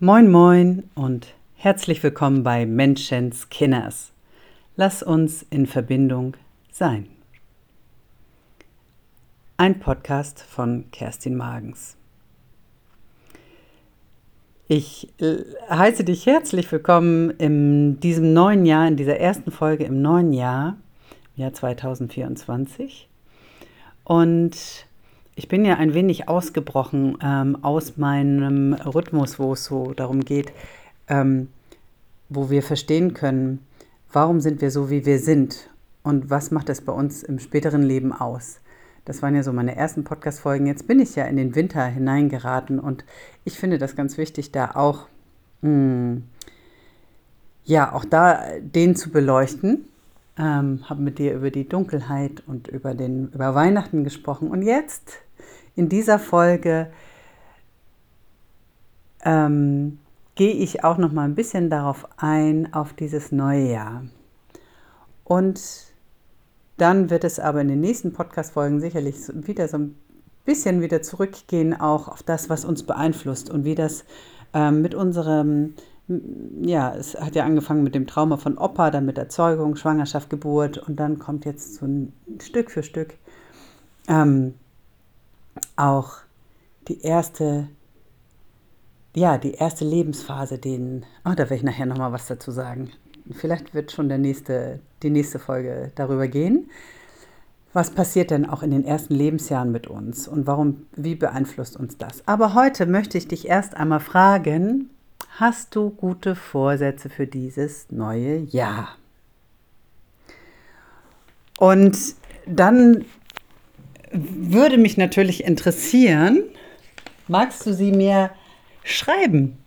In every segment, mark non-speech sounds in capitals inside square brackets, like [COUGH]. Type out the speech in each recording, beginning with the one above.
Moin, moin und herzlich willkommen bei Menschens Kinners. Lass uns in Verbindung sein. Ein Podcast von Kerstin Magens. Ich heiße dich herzlich willkommen in diesem neuen Jahr, in dieser ersten Folge im neuen Jahr, Jahr 2024. Und ich bin ja ein wenig ausgebrochen ähm, aus meinem Rhythmus, wo es so darum geht, ähm, wo wir verstehen können, warum sind wir so, wie wir sind und was macht es bei uns im späteren Leben aus. Das waren ja so meine ersten Podcast-Folgen. Jetzt bin ich ja in den Winter hineingeraten und ich finde das ganz wichtig, da auch, mh, hm, ja, auch da den zu beleuchten. Ähm, habe mit dir über die Dunkelheit und über, den, über Weihnachten gesprochen. Und jetzt in dieser Folge ähm, gehe ich auch noch mal ein bisschen darauf ein, auf dieses neue Jahr. Und dann wird es aber in den nächsten Podcast-Folgen sicherlich wieder so ein bisschen wieder zurückgehen, auch auf das, was uns beeinflusst und wie das ähm, mit unserem, ja, es hat ja angefangen mit dem Trauma von Opa, dann mit Erzeugung, Schwangerschaft, Geburt und dann kommt jetzt so ein Stück für Stück ähm, auch die erste, ja, die erste Lebensphase, den, oh, da werde ich nachher nochmal was dazu sagen. Vielleicht wird schon der nächste, die nächste Folge darüber gehen. Was passiert denn auch in den ersten Lebensjahren mit uns und warum, wie beeinflusst uns das? Aber heute möchte ich dich erst einmal fragen, hast du gute Vorsätze für dieses neue Jahr? Und dann würde mich natürlich interessieren, magst du sie mir schreiben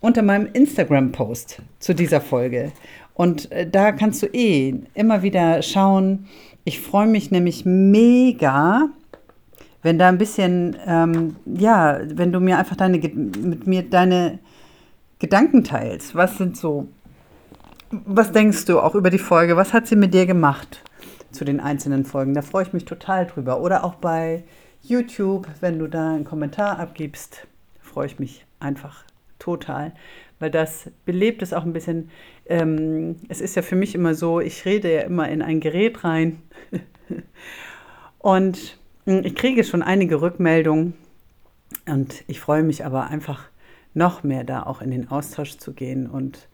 unter meinem Instagram-Post zu dieser Folge? Und äh, da kannst du eh immer wieder schauen. Ich freue mich nämlich mega, wenn da ein bisschen, ähm, ja, wenn du mir einfach deine, mit mir deine Gedanken teilst. Was sind so, was denkst du auch über die Folge? Was hat sie mit dir gemacht? Zu den einzelnen Folgen. Da freue ich mich total drüber. Oder auch bei YouTube, wenn du da einen Kommentar abgibst, freue ich mich einfach total, weil das belebt es auch ein bisschen. Ähm, es ist ja für mich immer so, ich rede ja immer in ein Gerät rein [LAUGHS] und hm, ich kriege schon einige Rückmeldungen und ich freue mich aber einfach noch mehr da auch in den Austausch zu gehen und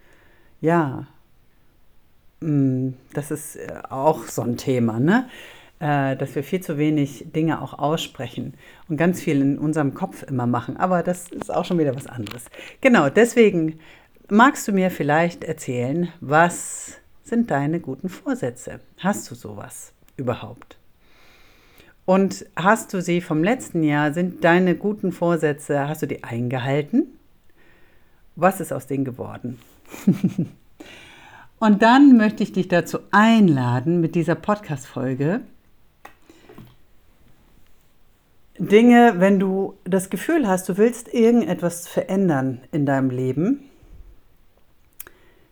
ja, das ist äh, auch so ein Thema, ne? Äh, dass wir viel zu wenig Dinge auch aussprechen und ganz viel in unserem Kopf immer machen. Aber das ist auch schon wieder was anderes. Genau, deswegen magst du mir vielleicht erzählen, was sind deine guten Vorsätze? Hast du sowas überhaupt? Und hast du sie vom letzten Jahr, sind deine guten Vorsätze, hast du die eingehalten? Was ist aus denen geworden? [LAUGHS] Und dann möchte ich dich dazu einladen, mit dieser Podcast-Folge Dinge, wenn du das Gefühl hast, du willst irgendetwas verändern in deinem Leben,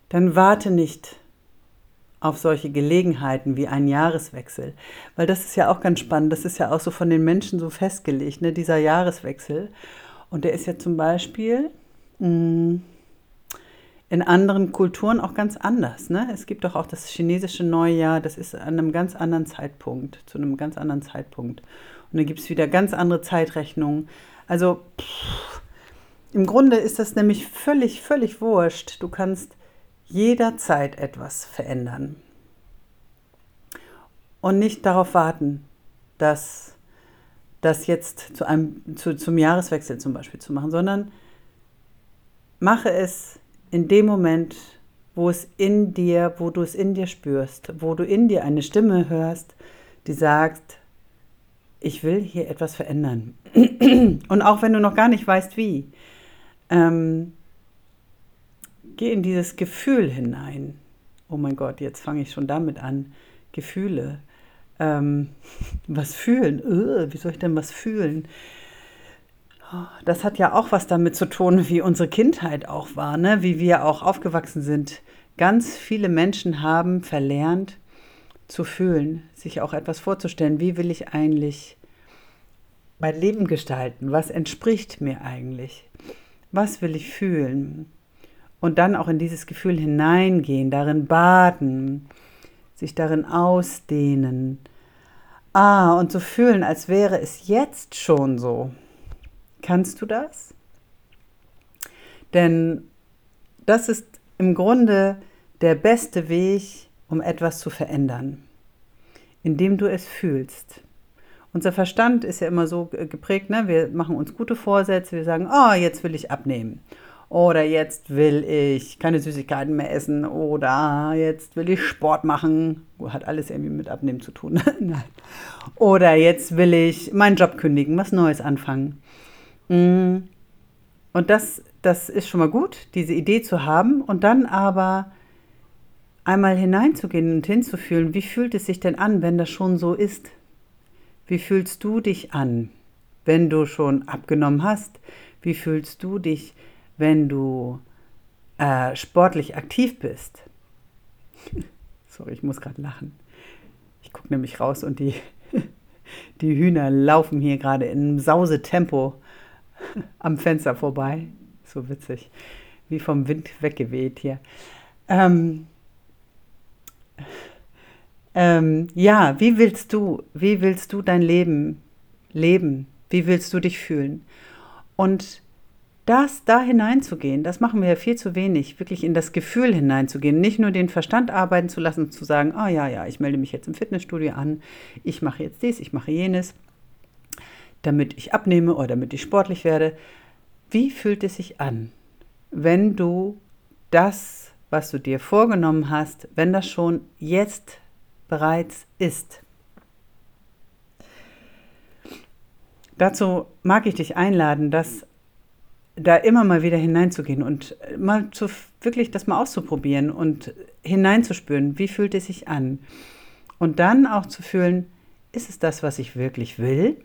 dann warte nicht auf solche Gelegenheiten wie einen Jahreswechsel. Weil das ist ja auch ganz spannend. Das ist ja auch so von den Menschen so festgelegt, ne? dieser Jahreswechsel. Und der ist ja zum Beispiel mh, hm, in anderen Kulturen auch ganz anders. Ne? Es gibt doch auch das chinesische Neujahr, das ist an einem ganz anderen Zeitpunkt, zu einem ganz anderen Zeitpunkt. Und dann gibt es wieder ganz andere Zeitrechnungen. Also pff, im Grunde ist das nämlich völlig, völlig wurscht. Du kannst jederzeit etwas verändern. Und nicht darauf warten, dass das jetzt zu einem, zu, zum Jahreswechsel zum Beispiel zu machen, sondern mache es in dem Moment, wo es in dir, wo du es in dir spürst, wo du in dir eine Stimme hörst, die sagt, ich will hier etwas verändern. [CLEARS THROAT] Und auch wenn du noch gar nicht weißt, wie, ähm, geh in dieses Gefühl hinein. Oh mein Gott, jetzt fange ich schon damit an. Gefühle. Ähm, [LAUGHS] was fühlen? Uh, wie soll ich denn was fühlen? Das hat ja auch was damit zu tun, wie unsere Kindheit auch war, ne? wie wir auch aufgewachsen sind. Ganz viele Menschen haben verlernt zu fühlen, sich auch etwas vorzustellen. Wie will ich eigentlich mein Leben gestalten? Was entspricht mir eigentlich? Was will ich fühlen? Und dann auch in dieses Gefühl hineingehen, darin baden, sich darin ausdehnen. Ah, und so fühlen, als wäre es jetzt schon so. Kannst du das? Denn das ist im Grunde der beste Weg, um etwas zu verändern, indem du es fühlst. Unser Verstand ist ja immer so geprägt, ne? wir machen uns gute Vorsätze, wir sagen, oh, jetzt will ich abnehmen. Oder jetzt will ich keine Süßigkeiten mehr essen. Oder jetzt will ich Sport machen. Hat alles irgendwie mit Abnehmen zu tun. [LAUGHS] Nein. Oder jetzt will ich meinen Job kündigen, was Neues anfangen. Mm. Und das, das ist schon mal gut, diese Idee zu haben. Und dann aber einmal hineinzugehen und hinzufühlen, wie fühlt es sich denn an, wenn das schon so ist? Wie fühlst du dich an, wenn du schon abgenommen hast? Wie fühlst du dich, wenn du äh, sportlich aktiv bist? [LAUGHS] Sorry, ich muss gerade lachen. Ich gucke nämlich raus und die, [LAUGHS] die Hühner laufen hier gerade in einem Sausetempo [LAUGHS] am Fenster vorbei. So witzig. Wie vom Wind weggeweht hier. Ähm, ähm, ja, wie willst du, wie willst du dein Leben leben? Wie willst du dich fühlen? Und das da hineinzugehen, das machen wir ja viel zu wenig, wirklich in das Gefühl hineinzugehen, nicht nur den Verstand arbeiten zu lassen, zu sagen, ah oh, ja, ja, ich melde mich jetzt im Fitnessstudio an, ich mache jetzt dies, ich mache jenes, damit ich abnehme oder damit ich sportlich werde. Wie fühlt es sich an, wenn du das, was du dir vorgenommen hast, wenn das schon jetzt bereits ist. Dazu mag ich dich einladen, dass da immer mal wieder hineinzugehen und mal zu, wirklich das mal auszuprobieren und hineinzuspüren, wie fühlt es sich an. Und dann auch zu fühlen, ist es das, was ich wirklich will?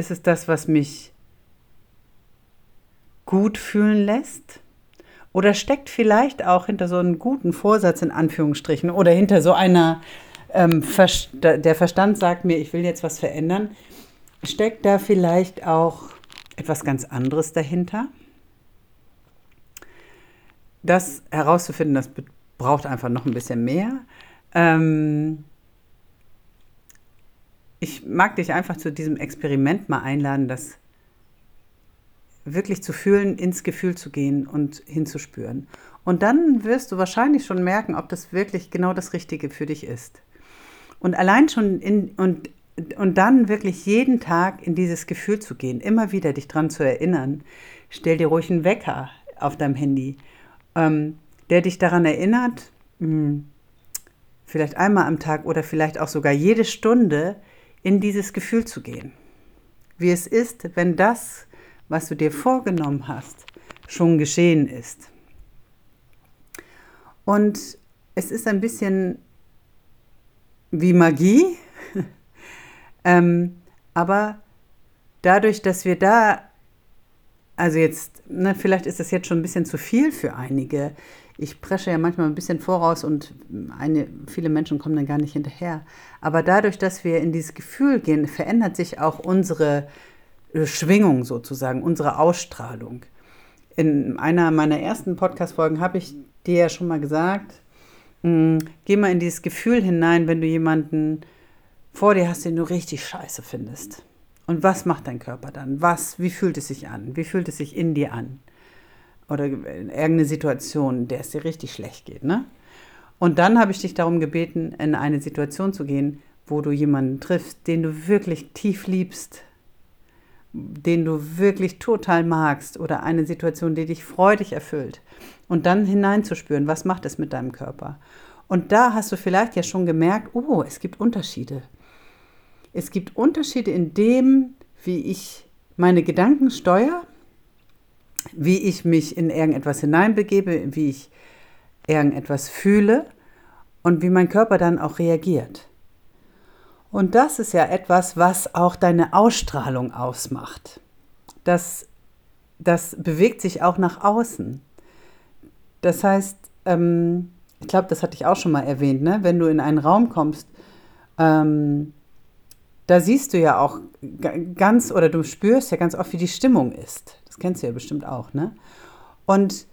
Ist es das, was mich gut fühlen lässt? Oder steckt vielleicht auch hinter so einem guten Vorsatz in Anführungsstrichen oder hinter so einer, ähm, der Verstand sagt mir, ich will jetzt was verändern, steckt da vielleicht auch etwas ganz anderes dahinter? Das herauszufinden, das braucht einfach noch ein bisschen mehr. Ähm, ich mag dich einfach zu diesem Experiment mal einladen, das wirklich zu fühlen, ins Gefühl zu gehen und hinzuspüren. Und dann wirst du wahrscheinlich schon merken, ob das wirklich genau das Richtige für dich ist. Und allein schon in, und, und dann wirklich jeden Tag in dieses Gefühl zu gehen, immer wieder dich dran zu erinnern. Stell dir ruhig einen Wecker auf deinem Handy, ähm, der dich daran erinnert, mh, hm, vielleicht einmal am Tag oder vielleicht auch sogar jede Stunde in dieses Gefühl zu gehen. Wie es ist, wenn das was du dir vorgenommen hast, schon geschehen ist. Und es ist ein bisschen wie Magie, [LAUGHS] ähm, aber dadurch, dass wir da, also jetzt, ne, vielleicht ist das jetzt schon ein bisschen zu viel für einige. Ich presche ja manchmal ein bisschen voraus und eine, viele Menschen kommen dann gar nicht hinterher. Aber dadurch, dass wir in dieses Gefühl gehen, verändert sich auch unsere Schwingung sozusagen, unsere Ausstrahlung. In einer meiner ersten Podcast-Folgen habe ich dir ja schon mal gesagt, hm, geh mal in dieses Gefühl hinein, wenn du jemanden vor dir hast, den du richtig scheiße findest. Und was macht dein Körper dann? Was, wie fühlt es sich an? Wie fühlt es sich in dir an? Oder in irgendeine Situation, der es dir richtig schlecht geht, ne? Und dann habe ich dich darum gebeten, in eine Situation zu gehen, wo du jemanden triffst, den du wirklich tief liebst, den du wirklich total magst oder eine Situation, die dich freudig erfüllt und dann hineinzuspüren, was macht es mit deinem Körper. Und da hast du vielleicht ja schon gemerkt, oh, es gibt Unterschiede. Es gibt Unterschiede in dem, wie ich meine Gedanken steuere, wie ich mich in irgendetwas hineinbegebe, wie ich irgendetwas fühle und wie mein Körper dann auch reagiert. Und das ist ja etwas, was auch deine Ausstrahlung ausmacht. Das, das bewegt sich auch nach außen. Das heißt, ähm, ich glaube, das hatte ich auch schon mal erwähnt, ne? wenn du in einen Raum kommst, ähm, da siehst du ja auch ganz, oder du spürst ja ganz oft, wie die Stimmung ist. Das kennst du ja bestimmt auch, ne? Und,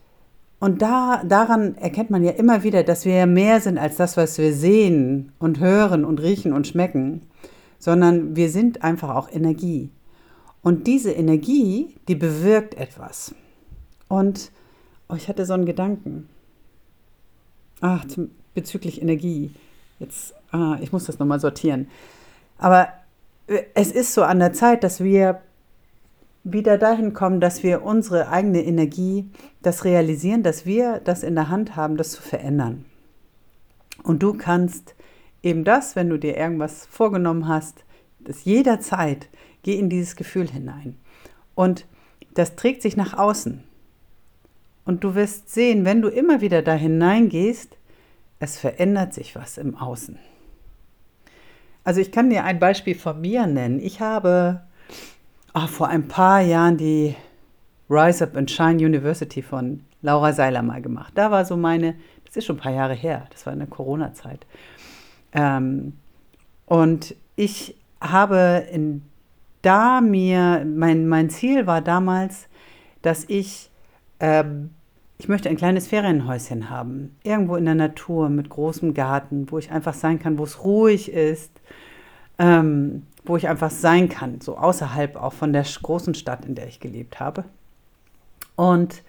und da, daran erkennt man ja immer wieder, dass wir ja mehr sind als das, was wir sehen und hören und riechen und schmecken, sondern wir sind einfach auch Energie. Und diese Energie, die bewirkt etwas. Und oh, ich hatte so einen Gedanken. Ach, bezüglich Energie. Jetzt, ah, ich muss das nochmal sortieren. Aber es ist so an der Zeit, dass wir wieder dahin kommen, dass wir unsere eigene Energie, das realisieren, dass wir das in der Hand haben, das zu verändern. Und du kannst eben das, wenn du dir irgendwas vorgenommen hast, das jederzeit, geh in dieses Gefühl hinein. Und das trägt sich nach außen. Und du wirst sehen, wenn du immer wieder da hineingehst, es verändert sich was im Außen. Also ich kann dir ein Beispiel von mir nennen. Ich habe oh, vor ein paar Jahren die Rise Up and Shine University von Laura Seiler mal gemacht. Da war so meine, das ist schon ein paar Jahre her, das war in der Corona-Zeit. Ähm, und ich habe in, da mir, mein, mein Ziel war damals, dass ich ähm, ich möchte ein kleines Ferienhäuschen haben, irgendwo in der Natur mit großem Garten, wo ich einfach sein kann, wo es ruhig ist, ähm, wo ich einfach sein kann, so außerhalb auch von der großen Stadt, in der ich gelebt habe. Und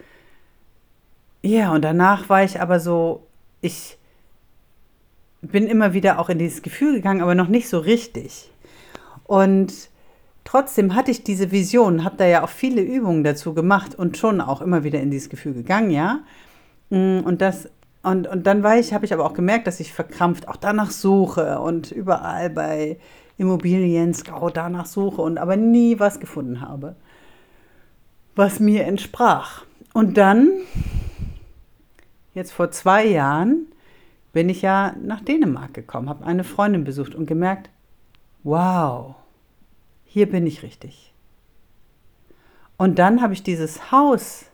ja, und danach war ich aber so, ich bin immer wieder auch in dieses Gefühl gegangen, aber noch nicht so richtig. Und Trotzdem hatte ich diese Vision, habe da ja auch viele Übungen dazu gemacht und schon auch immer wieder in dieses Gefühl gegangen, ja. Mm, und das und, und dann war ich, habe ich aber auch gemerkt, dass ich verkrampft auch danach suche und überall bei Immobilien Scout danach suche und aber nie was gefunden habe, was mir entsprach. Und dann, jetzt vor zwei Jahren, bin ich ja nach Dänemark gekommen, habe eine Freundin besucht und gemerkt, wow, hier bin ich richtig. Und dann habe ich dieses Haus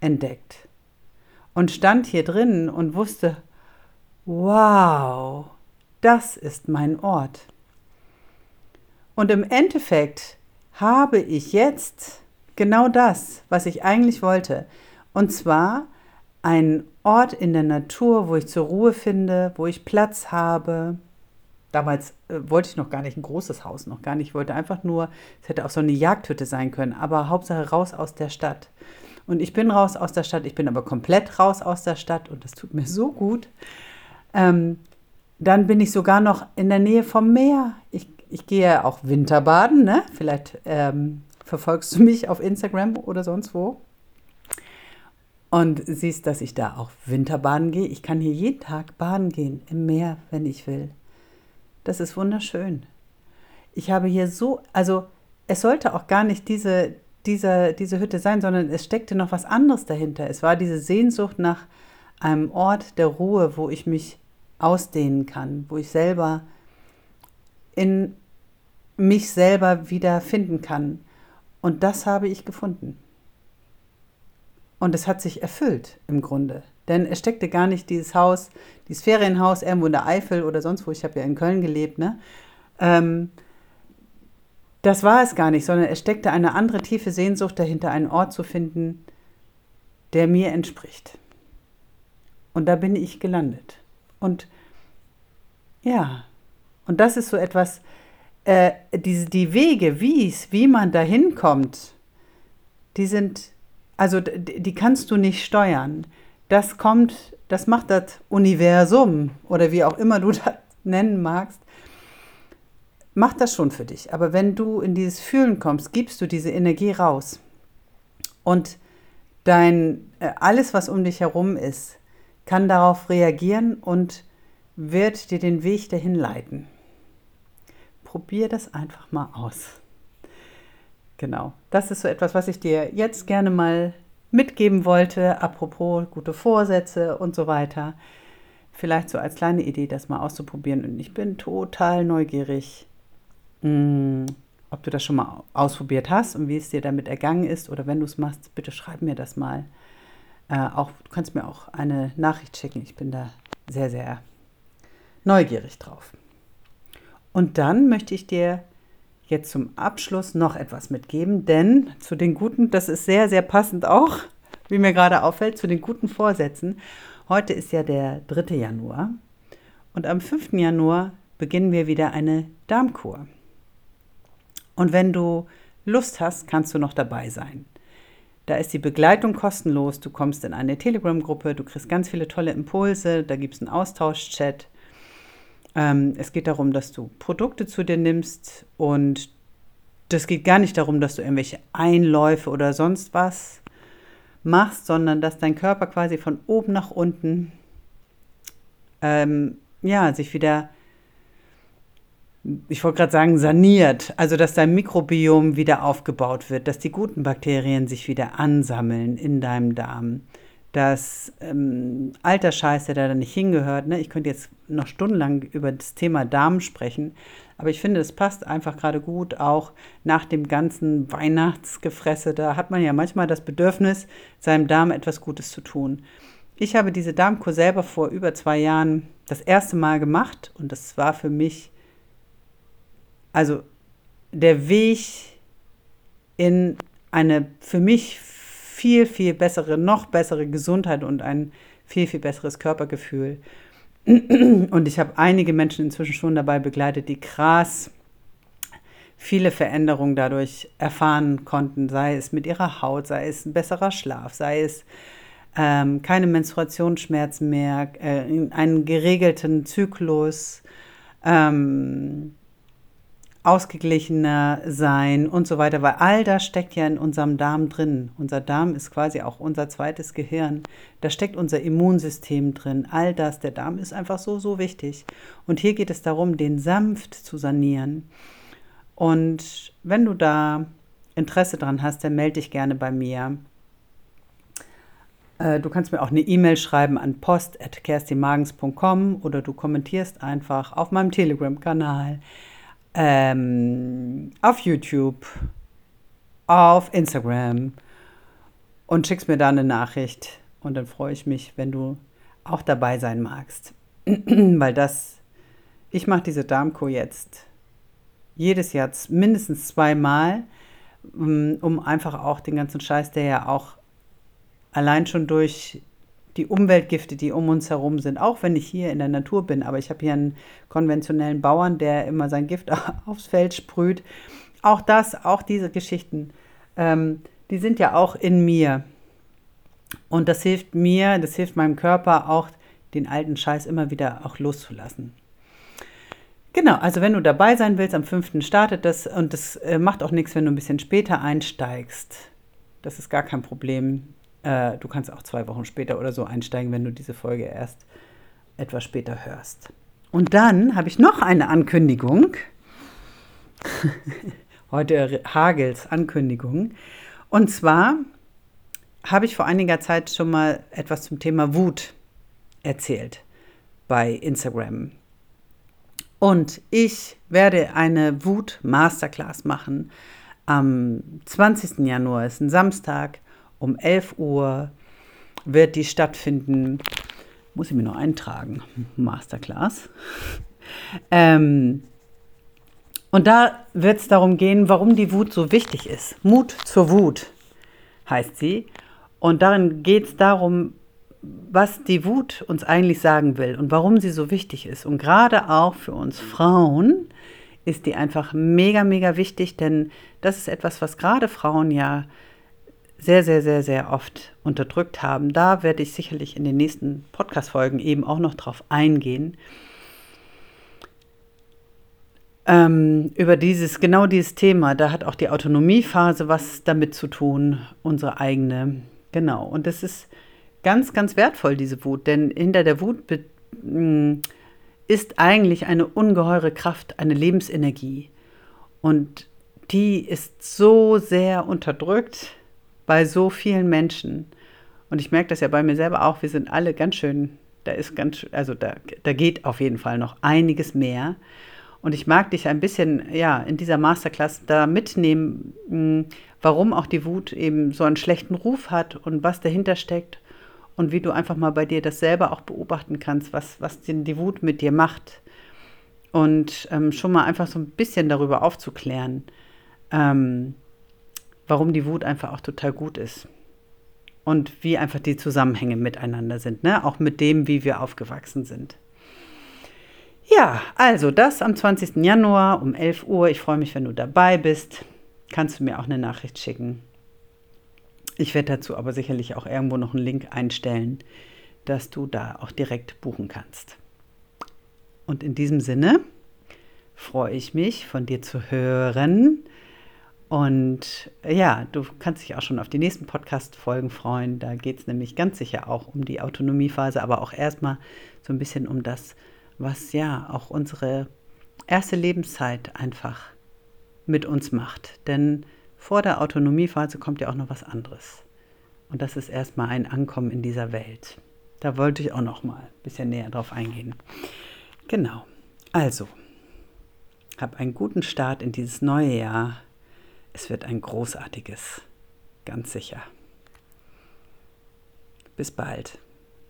entdeckt und stand hier drin und wusste, wow, das ist mein Ort. Und im Endeffekt habe ich jetzt genau das, was ich eigentlich wollte. Und zwar einen Ort in der Natur, wo ich zur Ruhe finde, wo ich Platz habe, Damals äh, wollte ich noch gar nicht ein großes Haus, noch gar nicht. Ich wollte einfach nur, es hätte auch so eine Jagdhütte sein können, aber Hauptsache raus aus der Stadt. Und ich bin raus aus der Stadt, ich bin aber komplett raus aus der Stadt und das tut mir so gut. Ähm, dann bin ich sogar noch in der Nähe vom Meer. Ich, ich gehe auch Winterbaden, ne? Vielleicht ähm, verfolgst du mich auf Instagram oder sonst wo und siehst, dass ich da auch Winterbaden gehe. Ich kann hier jeden Tag baden gehen im Meer, wenn ich will. Das ist wunderschön. Ich habe hier so, also es sollte auch gar nicht diese, diese, diese Hütte sein, sondern es steckte noch was anderes dahinter. Es war diese Sehnsucht nach einem Ort der Ruhe, wo ich mich ausdehnen kann, wo ich selber in mich selber wieder finden kann. Und das habe ich gefunden. Und es hat sich erfüllt im Grunde. Denn es steckte gar nicht dieses Haus, dieses Ferienhaus irgendwo in der Eifel oder sonst wo. Ich habe ja in Köln gelebt, ne? Ähm, das war es gar nicht, sondern es steckte eine andere tiefe Sehnsucht dahinter, einen Ort zu finden, der mir entspricht. Und da bin ich gelandet. Und ja, und das ist so etwas, äh, die, die Wege, wie's, wie man da hinkommt, die sind, also die kannst du nicht steuern das kommt, das macht das Universum oder wie auch immer du [LAUGHS] das nennen magst, macht das schon für dich. Aber wenn du in dieses Fühlen kommst, gibst du diese Energie raus. Und dein, äh, alles, was um dich herum ist, kann darauf reagieren und wird dir den Weg dahin leiten. Probier das einfach mal aus. Genau, das ist so etwas, was ich dir jetzt gerne mal mitgeben wollte, apropos gute Vorsätze und so weiter. Vielleicht so als kleine Idee, das mal auszuprobieren. Und ich bin total neugierig, hm, ob du das schon mal ausprobiert hast und wie es dir damit ergangen ist. Oder wenn du es machst, bitte schreib mir das mal. Äh, auch, du kannst mir auch eine Nachricht schicken. Ich bin da sehr, sehr neugierig drauf. Und dann möchte ich dir jetzt zum Abschluss noch etwas mitgeben, denn zu den guten, das ist sehr, sehr passend auch, [LAUGHS] wie mir gerade auffällt, zu den guten Vorsätzen. Heute ist ja der 3. Januar und am 5. Januar beginnen wir wieder eine Darmkur. Und wenn du Lust hast, kannst du noch dabei sein. Da ist die Begleitung kostenlos. Du kommst in eine Telegram-Gruppe, du kriegst ganz viele tolle Impulse, da gibt es einen Austauschchat. Ähm, es geht darum, dass du Produkte zu dir nimmst und das geht gar nicht darum, dass du irgendwelche Einläufe oder sonst was machst, sondern dass dein Körper quasi von oben nach unten ähm, ja, sich wieder, ich wollte gerade sagen, saniert. Also dass dein Mikrobiom wieder aufgebaut wird, dass die guten Bakterien sich wieder ansammeln in deinem Darm dass ähm, alter Scheiß, der da nicht hingehört, ne? ich könnte jetzt noch stundenlang über das Thema Darm sprechen, aber ich finde, es passt einfach gerade gut, auch nach dem ganzen Weihnachtsgefresse, da hat man ja manchmal das Bedürfnis, seinem Darm etwas Gutes zu tun. Ich habe diese Darmkur selber vor über zwei Jahren das erste Mal gemacht und das war für mich, also der Weg in eine für mich viel, viel bessere, noch bessere Gesundheit und ein viel, viel besseres Körpergefühl. Und ich habe einige Menschen inzwischen schon dabei begleitet, die krass viele Veränderungen dadurch erfahren konnten, sei es mit ihrer Haut, sei es ein besserer Schlaf, sei es ähm, keine Menstruationsschmerzen mehr, äh, einen geregelten Zyklus, ähm, ausgeglichener sein und so weiter, weil all das steckt ja in unserem Darm drin. Unser Darm ist quasi auch unser zweites Gehirn. Da steckt unser Immunsystem drin. All das, der Darm ist einfach so, so wichtig. Und hier geht es darum, den sanft zu sanieren. Und wenn du da Interesse dran hast, dann melde dich gerne bei mir. Äh, du kannst mir auch eine E-Mail schreiben an post.kerstimagens.com oder du kommentierst einfach auf meinem Telegram-Kanal ähm, auf YouTube, auf Instagram und schickst mir da eine Nachricht. Und dann freue ich mich, wenn du auch dabei sein magst. [CLEARS THROAT] Weil das, ich mache diese Darmkur jetzt jedes Jahr mindestens zweimal, mm, um einfach auch den ganzen Scheiß, der ja auch allein schon durch die Umweltgifte, die um uns herum sind, auch wenn ich hier in der Natur bin, aber ich habe hier einen konventionellen Bauern, der immer sein Gift [LAUGHS] aufs Feld sprüht. Auch das, auch diese Geschichten, ähm, die sind ja auch in mir. Und das hilft mir, das hilft meinem Körper auch, den alten Scheiß immer wieder auch loszulassen. Genau, also wenn du dabei sein willst, am 5. startet das und das äh, macht auch nichts, wenn du ein bisschen später einsteigst. Das ist gar kein Problem. Äh, du kannst auch zwei Wochen später oder so einsteigen, wenn du diese Folge erst etwas später hörst. Und dann habe ich noch eine Ankündigung. [LAUGHS] Heute Hagels Ankündigung. Und zwar habe ich vor einiger Zeit schon mal etwas zum Thema Wut erzählt bei Instagram. Und ich werde eine Wut-Masterclass machen am 20. Januar, ist ein Samstag, um 11 Uhr wird die stattfinden. Muss ich mir noch eintragen. Masterclass. Ähm, und da wird es darum gehen, warum die Wut so wichtig ist. Mut zur Wut heißt sie. Und darin geht es darum, was die Wut uns eigentlich sagen will und warum sie so wichtig ist. Und gerade auch für uns Frauen ist die einfach mega, mega wichtig, denn das ist etwas, was gerade Frauen ja sehr, sehr, sehr, sehr oft unterdrückt haben. Da werde ich sicherlich in den nächsten Podcast-Folgen eben auch noch drauf eingehen. Ähm, über dieses, genau dieses Thema, da hat auch die Autonomiephase was damit zu tun, unsere eigene. Genau. Und das ist ganz, ganz wertvoll, diese Wut, denn hinter der Wut mm, ist eigentlich eine ungeheure Kraft, eine Lebensenergie. Und die ist so sehr unterdrückt bei so vielen Menschen. Und ich merke das ja bei mir selber auch, wir sind alle ganz schön, da ist ganz, also da, da geht auf jeden Fall noch einiges mehr. Und ich mag dich ein bisschen, ja, in dieser Masterclass da mitnehmen, hm, warum auch die Wut eben so einen schlechten Ruf hat und was dahinter steckt und wie du einfach mal bei dir das selber auch beobachten kannst, was, was denn die Wut mit dir macht. und ähm, schon mal einfach so ein bisschen darüber aufzuklären, ähm, warum die Wut einfach auch total gut ist und wie einfach die Zusammenhänge miteinander sind, ne? auch mit dem, wie wir aufgewachsen sind. Ja, also das am 20. Januar um 11 Uhr. Ich freue mich, wenn du dabei bist. Kannst du mir auch eine Nachricht schicken. Ich werde dazu aber sicherlich auch irgendwo noch einen Link einstellen, dass du da auch direkt buchen kannst. Und in diesem Sinne freue ich mich, von dir zu hören. Und ja, du kannst dich auch schon auf die nächsten Podcast-Folgen freuen. Da geht es nämlich ganz sicher auch um die Autonomiephase, aber auch erstmal so ein bisschen um das, was ja auch unsere erste Lebenszeit einfach mit uns macht. Denn vor der Autonomiephase kommt ja auch noch was anderes. Und das ist erstmal ein Ankommen in dieser Welt. Da wollte ich auch noch mal ein bisschen näher drauf eingehen. Genau. Also, hab einen guten Start in dieses neue Jahr. Es wird ein großartiges, ganz sicher. Bis bald.